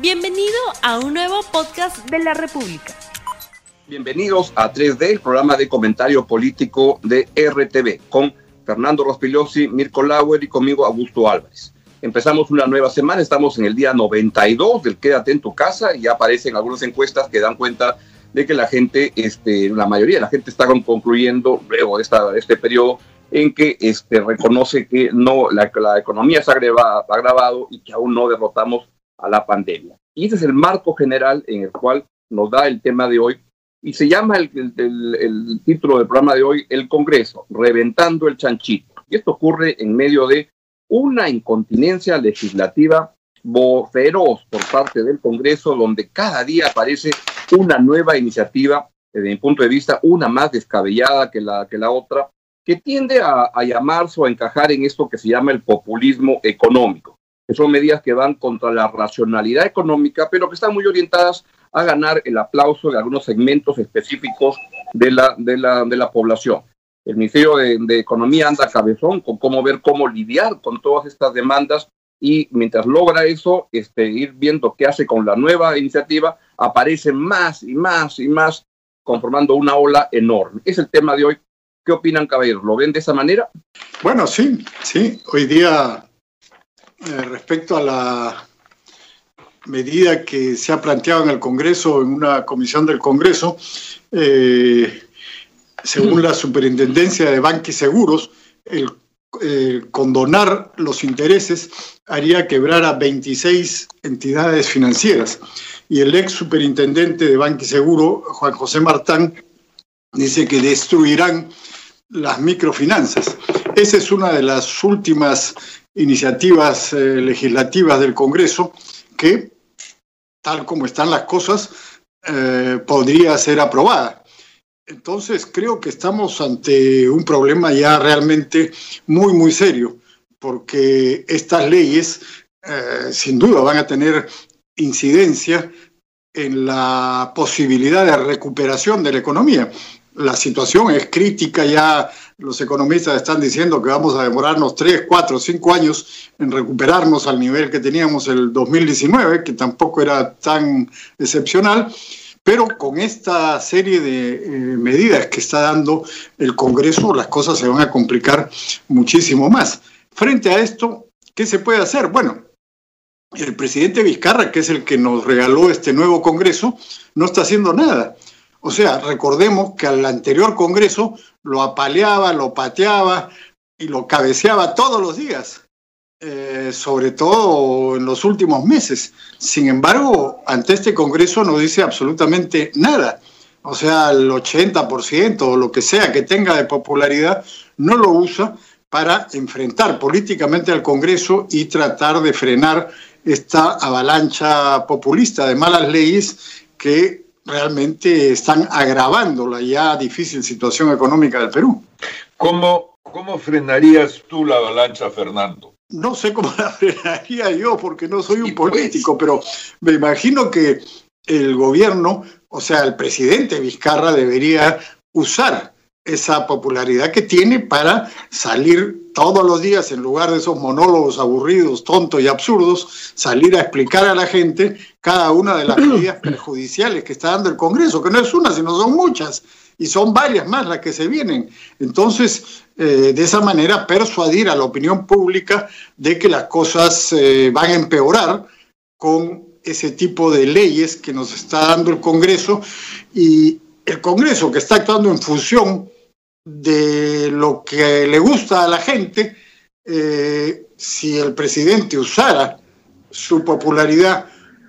Bienvenido a un nuevo podcast de la República. Bienvenidos a 3D, el programa de comentario político de RTV, con Fernando Rospigliosi, Mirko Lauer y conmigo Augusto Álvarez. Empezamos una nueva semana, estamos en el día 92 del Quédate en tu casa y aparecen algunas encuestas que dan cuenta de que la gente, este, la mayoría de la gente está concluyendo luego de esta, este periodo en que este, reconoce que no, la, la economía se ha agravado y que aún no derrotamos a la pandemia. Y ese es el marco general en el cual nos da el tema de hoy y se llama el, el, título del programa de hoy El Congreso, reventando el chanchito. Y esto ocurre en medio de una incontinencia legislativa feroz por parte del Congreso, donde cada día aparece una nueva iniciativa, desde mi punto de vista, una más descabellada que la, que la otra, que tiende a, a llamarse o a encajar en esto que se llama el populismo económico, que son medidas que van contra la racionalidad económica, pero que están muy orientadas a ganar el aplauso de algunos segmentos específicos de la, de la, de la población. El Ministerio de, de, Economía anda cabezón con cómo ver cómo lidiar con todas estas demandas y mientras logra eso, este, ir viendo qué hace con la nueva iniciativa, aparecen más y más y más conformando una ola enorme. Es el tema de hoy. ¿Qué opinan, caballeros? ¿Lo ven de esa manera? Bueno, sí, sí. Hoy día, eh, respecto a la medida que se ha planteado en el Congreso, en una comisión del Congreso, eh, según la Superintendencia de Banques Seguros, el condonar los intereses haría quebrar a 26 entidades financieras. Y el ex superintendente de Banque Seguro, Juan José Martán, dice que destruirán las microfinanzas. Esa es una de las últimas iniciativas eh, legislativas del Congreso que, tal como están las cosas, eh, podría ser aprobada. Entonces creo que estamos ante un problema ya realmente muy, muy serio, porque estas leyes eh, sin duda van a tener incidencia en la posibilidad de recuperación de la economía. La situación es crítica, ya los economistas están diciendo que vamos a demorarnos tres, cuatro, cinco años en recuperarnos al nivel que teníamos el 2019, que tampoco era tan excepcional. Pero con esta serie de eh, medidas que está dando el Congreso, las cosas se van a complicar muchísimo más. Frente a esto, ¿qué se puede hacer? Bueno, el presidente Vizcarra, que es el que nos regaló este nuevo Congreso, no está haciendo nada. O sea, recordemos que al anterior Congreso lo apaleaba, lo pateaba y lo cabeceaba todos los días. Eh, sobre todo en los últimos meses. Sin embargo, ante este Congreso no dice absolutamente nada. O sea, el 80% o lo que sea que tenga de popularidad no lo usa para enfrentar políticamente al Congreso y tratar de frenar esta avalancha populista de malas leyes que realmente están agravando la ya difícil situación económica del Perú. ¿Cómo, cómo frenarías tú la avalancha, Fernando? no sé cómo la frenaría yo porque no soy un pues. político, pero me imagino que el gobierno, o sea, el presidente Vizcarra debería usar esa popularidad que tiene para salir todos los días, en lugar de esos monólogos aburridos, tontos y absurdos, salir a explicar a la gente cada una de las medidas perjudiciales que está dando el Congreso, que no es una, sino son muchas, y son varias más las que se vienen. Entonces, eh, de esa manera, persuadir a la opinión pública de que las cosas eh, van a empeorar con ese tipo de leyes que nos está dando el Congreso y el Congreso que está actuando en función de lo que le gusta a la gente, eh, si el presidente usara su popularidad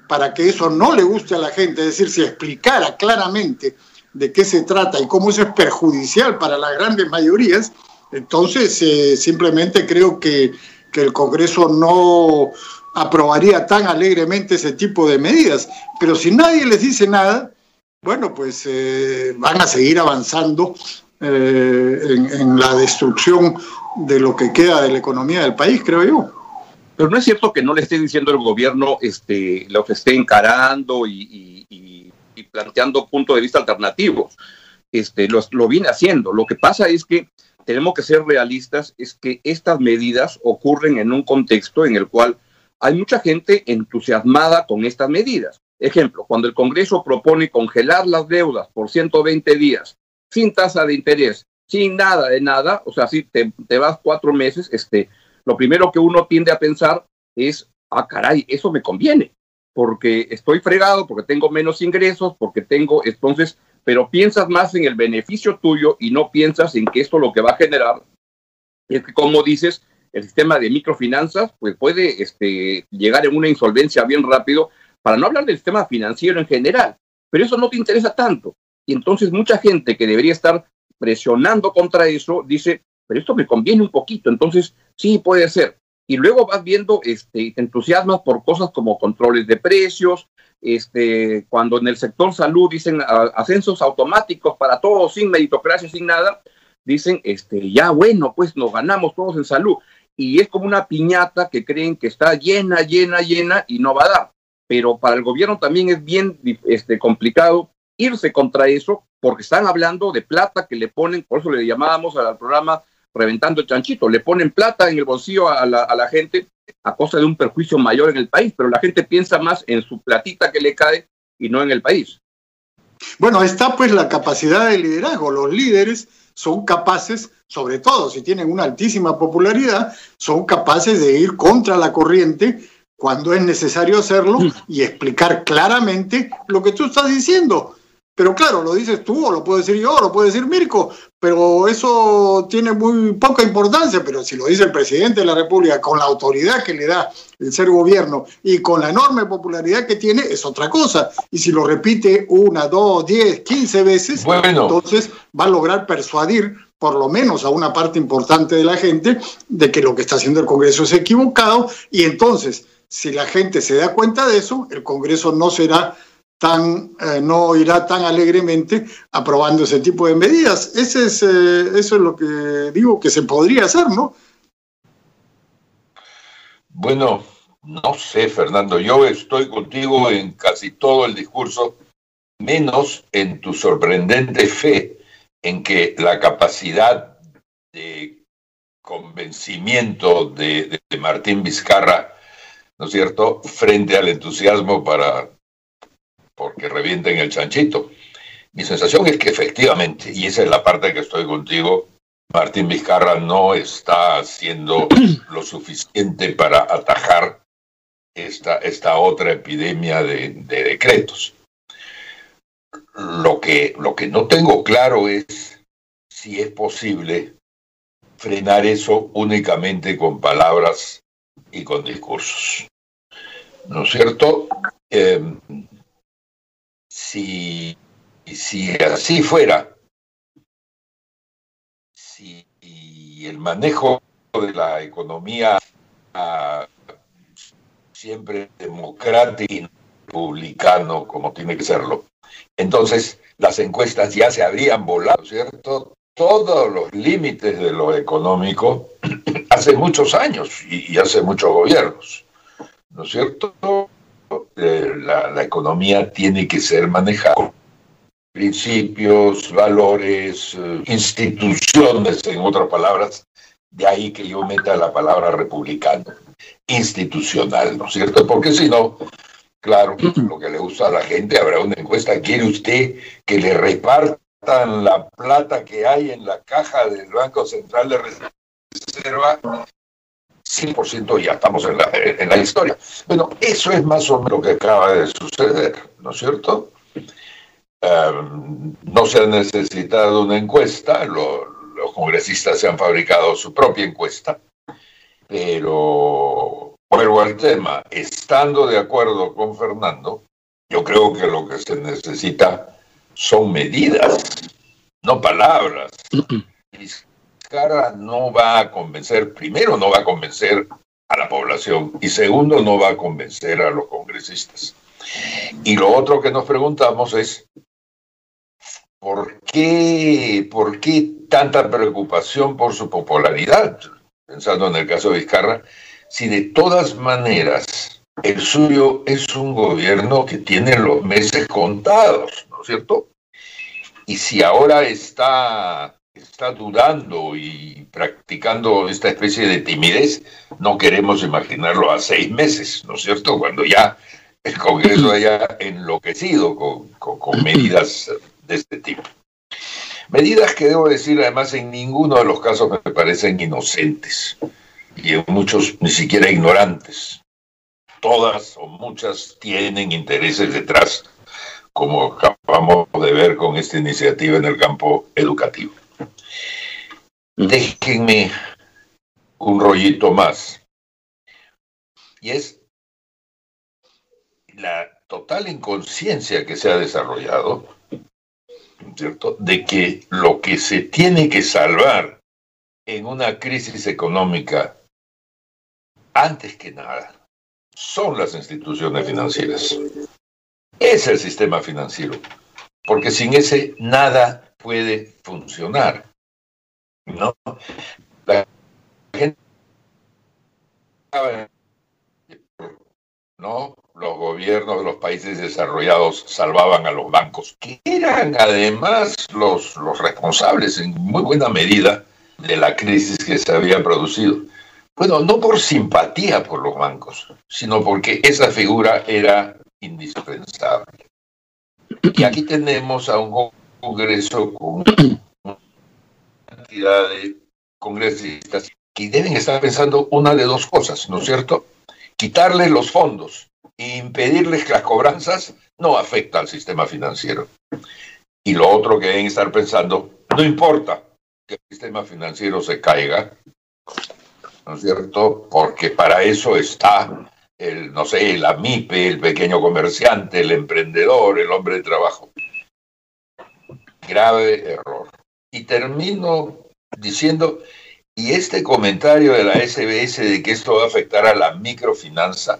para que eso no le guste a la gente, es decir, si explicara claramente de qué se trata y cómo eso es perjudicial para las grandes mayorías, entonces eh, simplemente creo que, que el Congreso no aprobaría tan alegremente ese tipo de medidas. Pero si nadie les dice nada, bueno, pues eh, van a seguir avanzando eh, en, en, la destrucción de lo que queda de la economía del país, creo yo. Pero no es cierto que no le esté diciendo el gobierno este, esté encarando y, y, y, y planteando puntos de vista alternativos. Este, lo, lo, viene haciendo. Lo que pasa es que tenemos que ser realistas, es que estas medidas ocurren en un contexto en el cual hay mucha gente entusiasmada con estas medidas. Ejemplo, cuando el Congreso propone congelar las deudas por 120 días, sin tasa de interés, sin nada de nada, o sea, si te, vas cuatro meses, este, lo primero que uno tiende a pensar es, ah, caray, eso me conviene, porque estoy fregado, porque tengo menos ingresos, porque tengo, entonces, pero piensas más en el beneficio tuyo y no piensas en que esto lo que va a generar es que, como dices, el sistema de microfinanzas pues puede este, llegar en una insolvencia bien rápido, para no hablar del sistema financiero en general, pero eso no te interesa tanto. Y entonces mucha gente que debería estar presionando contra eso dice, pero esto me conviene un poquito, entonces sí puede ser. Y luego vas viendo, este, te entusiasmas por cosas como controles de precios, este, cuando en el sector salud dicen ascensos automáticos para todos, sin meritocracia, sin nada, dicen, este, ya bueno, pues nos ganamos todos en salud y es como una piñata que creen que está llena, llena, llena y no va a dar. Pero para el gobierno también es bien este, complicado irse contra eso porque están hablando de plata que le ponen, por eso le llamábamos al programa reventando el chanchito, le ponen plata en el bolsillo a la, a la gente a costa de un perjuicio mayor en el país, pero la gente piensa más en su platita que le cae y no en el país. Bueno, está pues la capacidad de liderazgo. Los líderes son capaces, sobre todo si tienen una altísima popularidad, son capaces de ir contra la corriente cuando es necesario hacerlo y explicar claramente lo que tú estás diciendo. Pero claro, lo dices tú, o lo puedo decir yo, o lo puede decir Mirko, pero eso tiene muy poca importancia. Pero si lo dice el presidente de la República con la autoridad que le da el ser gobierno y con la enorme popularidad que tiene, es otra cosa. Y si lo repite una, dos, diez, quince veces, entonces va a lograr persuadir por lo menos a una parte importante de la gente de que lo que está haciendo el Congreso es equivocado. Y entonces, si la gente se da cuenta de eso, el Congreso no será tan, eh, no irá tan alegremente aprobando ese tipo de medidas. Ese es, eh, eso es lo que digo que se podría hacer, ¿no? Bueno, no sé, Fernando, yo estoy contigo en casi todo el discurso, menos en tu sorprendente fe en que la capacidad de convencimiento de, de Martín Vizcarra, ¿no es cierto?, frente al entusiasmo para porque revienten el chanchito. Mi sensación es que efectivamente, y esa es la parte que estoy contigo, Martín Vizcarra no está haciendo lo suficiente para atajar esta, esta otra epidemia de, decretos. Lo que, lo que no tengo claro es si es posible frenar eso únicamente con palabras y con discursos. ¿No es cierto? Eh, si, si así fuera, si el manejo de la economía ah, siempre democrático y republicano como tiene que serlo, entonces las encuestas ya se habrían volado, ¿cierto? Todos los límites de lo económico hace muchos años y, y hace muchos gobiernos, ¿no es cierto? Eh, la, economía tiene que ser manejada principios, valores, eh, instituciones, en otras palabras, de ahí que yo meta la palabra republicano, institucional, ¿no es cierto? Porque si no, claro, lo que le gusta a la gente, habrá una encuesta, ¿quiere usted que le repartan la plata que hay en la caja del Banco Central de Reserva 100% ya estamos en la, en la historia. Bueno, eso es más o menos lo que acaba de suceder, ¿no es cierto? Em, no se ha necesitado una encuesta, los congresistas se han fabricado su propia encuesta, pero vuelvo al tema, estando de acuerdo con Fernando, yo creo que lo que se necesita son medidas, no palabras. Cara no va a convencer, primero no va a convencer a la población y segundo no va a convencer a los congresistas. Y lo otro que nos preguntamos es, ¿por qué, por qué tanta preocupación por su popularidad? Pensando en el caso de Vizcarra, si de todas maneras el suyo es un gobierno que tiene los meses contados, ¿no es cierto? Y si ahora está está dudando y practicando esta especie de timidez, no queremos imaginarlo a seis meses, ¿no es cierto? Cuando ya el Congreso haya enloquecido con, con medidas de este tipo. Medidas que debo decir, además, en ninguno de los casos me parecen inocentes y en muchos ni siquiera ignorantes. Todas o muchas tienen intereses detrás, como acabamos de ver con esta iniciativa en el campo educativo. Déjenme un rollito más. Y es la total inconsciencia que se ha desarrollado, ¿cierto? De que lo que se tiene que salvar en una crisis económica, antes que nada, son las instituciones financieras. Es el sistema financiero, porque sin ese nada puede funcionar. ¿no? La gente ¿no? Los gobiernos de los países desarrollados salvaban a los bancos, que eran además los, los responsables en muy buena medida de la crisis que se había producido. Bueno, no por simpatía por los bancos, sino porque esa figura era indispensable. Y aquí tenemos a un Congreso con cantidad de congresistas que deben estar pensando una de dos cosas, ¿no es cierto? Quitarles los fondos e impedirles las cobranzas no afecta al sistema financiero. Y lo otro que deben estar pensando, no importa que el sistema financiero se caiga, ¿no es cierto? Porque para eso está el, no sé, la MIPE, el pequeño comerciante, el emprendedor, el hombre de trabajo. Grave error. Y termino diciendo, y este comentario de la SBS de que esto va a afectar a la microfinanza,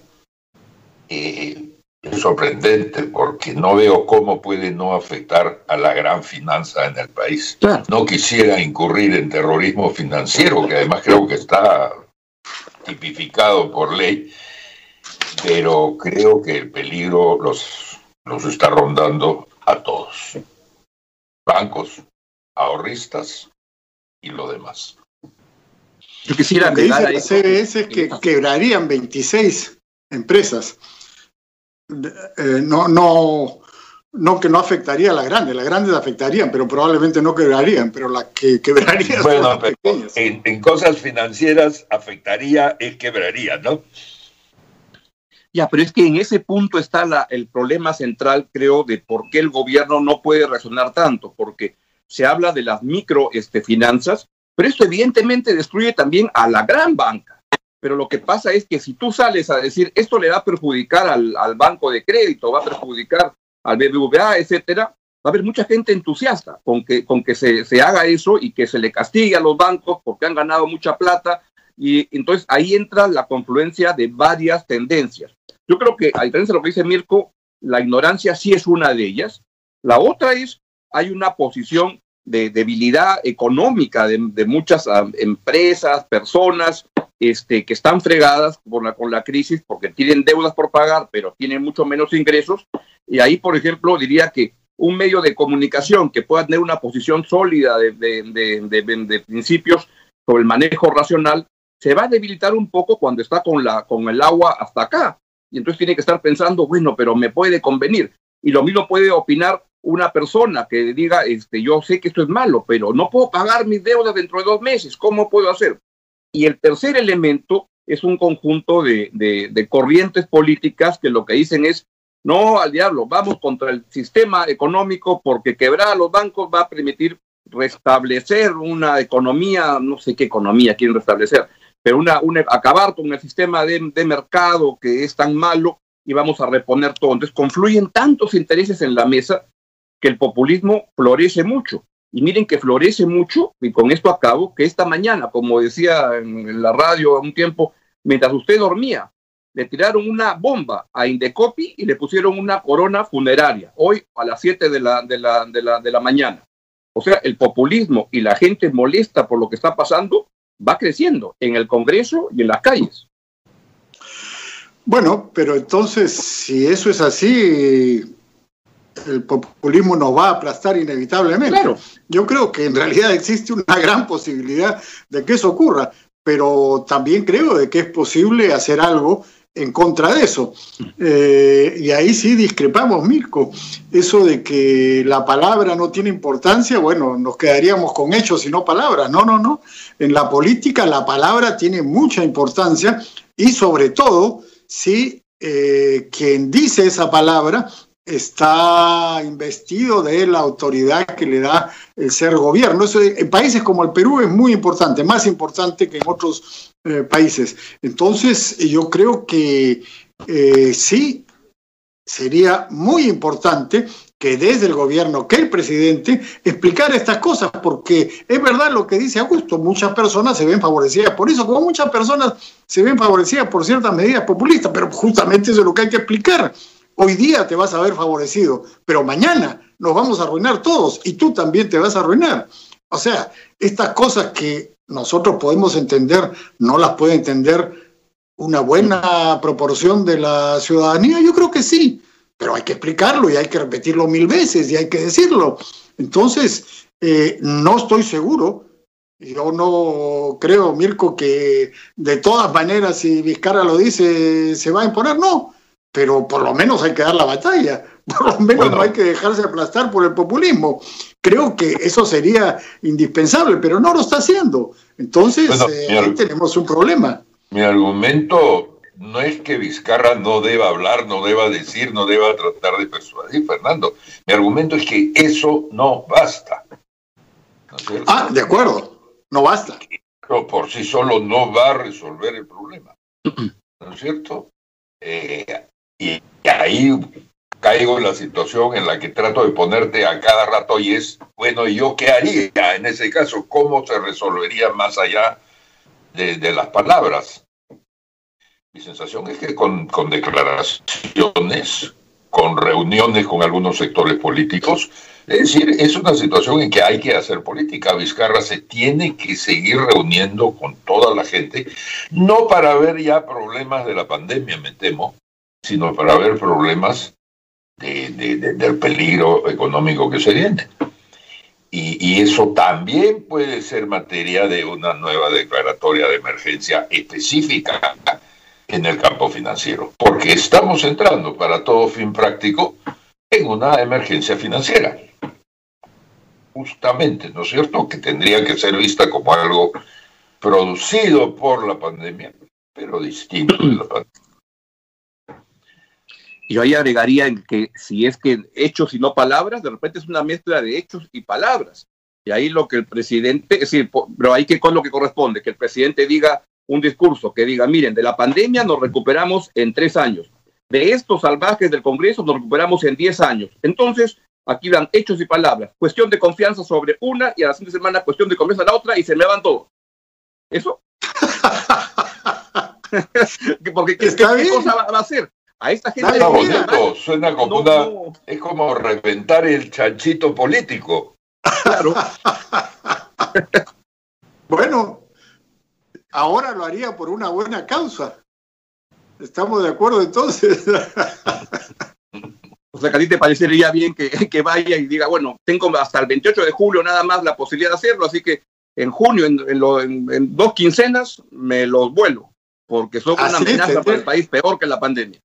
eh, es sorprendente porque no veo cómo puede no afectar a la gran finanza en el país. No quisiera incurrir en terrorismo financiero, que además creo que está tipificado por ley, pero creo que el peligro los, los está rondando a todos. Bancos, ahorristas y lo demás. Yo quisiera que dice la CBS que quebrarían 26 empresas. Eh, no, no, no que no afectaría a las grandes, las grandes afectarían, pero probablemente no quebrarían, pero las que quebrarían bueno, las pequeñas. En, cosas financieras afectaría, es quebraría, ¿no? Ya, pero es que en ese punto está el problema central, creo, de por qué el gobierno no puede resonar tanto, porque se habla de las microfinanzas, este, pero esto evidentemente destruye también a la gran banca. Pero lo que pasa es que si tú sales a decir esto le va a perjudicar al, banco de crédito, va a perjudicar al BBVA, etcétera, va a haber mucha gente entusiasta con que, con que se, se haga eso y que se le castigue a los bancos porque han ganado mucha plata. Y entonces ahí entra la confluencia de varias tendencias. Yo creo que, a diferencia de lo que dice Mirko, la ignorancia sí es una de ellas. La otra es, hay una posición de debilidad económica de, muchas ah, empresas, personas este, que están fregadas por la, con la crisis porque tienen deudas por pagar, pero tienen mucho menos ingresos. Y ahí, por ejemplo, diría que un medio de comunicación que pueda tener una posición sólida de, de, principios sobre el manejo racional, se va a debilitar un poco cuando está con, la, con el agua hasta acá. Y entonces tiene que estar pensando, bueno, pero me puede convenir. Y lo mismo puede opinar una persona que diga, este, yo sé que esto es malo, pero no puedo pagar mis deudas dentro de dos meses, ¿cómo puedo hacer? Y el tercer elemento es un conjunto de, de, corrientes políticas que lo que dicen es, no al diablo, vamos contra el sistema económico porque quebrar a los bancos va a permitir restablecer una economía, no sé qué economía quieren restablecer, pero una, una acabar con el sistema de, de mercado que es tan malo y vamos a reponer todo. Entonces confluyen tantos intereses en la mesa que el populismo florece mucho. Y miren que florece mucho, y con esto acabo, que esta mañana, como decía en la radio un tiempo, mientras usted dormía, le tiraron una bomba a Indecopi y le pusieron una corona funeraria, hoy a las 7 de la, de, la, de, la, de la mañana. O sea, el populismo y la gente molesta por lo que está pasando va creciendo en el Congreso y en las calles. Bueno, pero entonces, si eso es así, el populismo nos va a aplastar inevitablemente. Claro. Yo creo que en realidad existe una gran posibilidad de que eso ocurra, pero también creo de que es posible hacer algo en contra de eso. Eh, y ahí sí discrepamos, Mirko. Eso de que la palabra no tiene importancia, bueno, nos quedaríamos con hechos y no palabras. No, no, no. En la política la palabra tiene mucha importancia y sobre todo si eh, quien dice esa palabra está investido de la autoridad que le da el ser gobierno. Eso en países como el Perú es muy importante, más importante que en otros eh, países. Entonces, yo creo que eh, sí sería muy importante que desde el gobierno, que el presidente explicara estas cosas, porque es verdad lo que dice Augusto, muchas personas se ven favorecidas por eso, como muchas personas se ven favorecidas por ciertas medidas populistas, pero justamente eso es lo que hay que explicar. Hoy día te vas a ver favorecido, pero mañana nos vamos a arruinar todos y tú también te vas a arruinar. O sea, estas cosas que nosotros podemos entender, no las puede entender una buena proporción de la ciudadanía, yo creo que sí, pero hay que explicarlo y hay que repetirlo mil veces y hay que decirlo. Entonces, eh, no estoy seguro, yo no creo, Mirko, que de todas maneras si Vizcarra lo dice, se va a imponer, no, pero por lo menos hay que dar la batalla, por lo menos no hay que dejarse aplastar por el populismo. Creo que eso sería indispensable, pero no lo está haciendo. Entonces, eh, ahí tenemos un problema. Mi argumento no es que Vizcarra no deba hablar, no deba decir, no deba tratar de persuadir, Fernando. Mi argumento es que eso no basta. ah, de acuerdo, no basta. Pero por sí solo no va a resolver el problema. ¿No es cierto? Eh, y ahí caigo en la situación en la que trato de ponerte a cada rato y es, bueno, ¿y yo qué haría en ese caso? ¿Cómo se resolvería más allá de, las palabras? Mi sensación es que con, con, declaraciones, con reuniones con algunos sectores políticos, es decir, es una situación en que hay que hacer política. Vizcarra se tiene que seguir reuniendo con toda la gente, no para ver ya problemas de la pandemia, me temo, sino para ver problemas del peligro económico que se viene. Y, eso también puede ser materia de una nueva declaratoria de emergencia específica en el campo financiero, porque estamos entrando para todo fin práctico en una emergencia financiera. Justamente, ¿no es cierto? Que tendría que ser vista como algo producido por la pandemia, pero distinto de la pandemia. Y yo ahí agregaría que si es que hechos y no palabras, de repente es una mezcla de hechos y palabras. Y ahí lo que el presidente, es decir, pero ahí que con lo que corresponde, que el presidente diga un discurso que diga, miren, de la pandemia nos recuperamos en tres años, de estos salvajes del Congreso nos recuperamos en diez años. Entonces, aquí dan hechos y palabras, cuestión de confianza sobre una y a la siguiente semana cuestión de confianza a la otra y se me van todos. ¿Eso? Porque ¿qué, cosa va a hacer? A esta gente. suena como una. Es como reventar el chanchito político. Claro. bueno, ahora lo haría por una buena causa. ¿Estamos de acuerdo entonces? O sea, que a ti te parecería bien que, que, vaya y diga, bueno, tengo hasta el 28 de julio nada más la posibilidad de hacerlo, así que en junio, en, en, dos quincenas, me los vuelo, porque son una amenaza para el país peor que la pandemia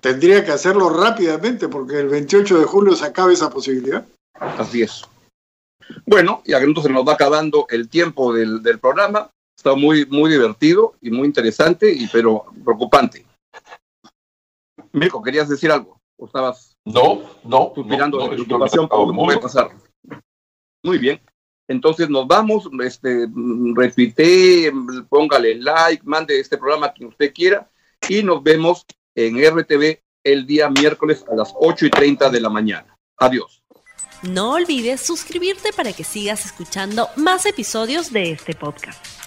tendría que hacerlo rápidamente porque el 28 de julio se acaba esa posibilidad. Así es. Bueno, y entonces nos va acabando el tiempo del, del programa. Está muy, muy divertido y muy interesante, y, pero preocupante. Mirko, ¿querías decir algo? ¿O estabas no, no, suspirando de preocupación por lo que puede pasar? Muy bien. Entonces nos vamos, este, repite, póngale like, mande este programa a quien usted quiera y nos vemos en RTV el día miércoles a las 8 y 30 de la mañana. Adiós. No olvides suscribirte para que sigas escuchando más episodios de este podcast.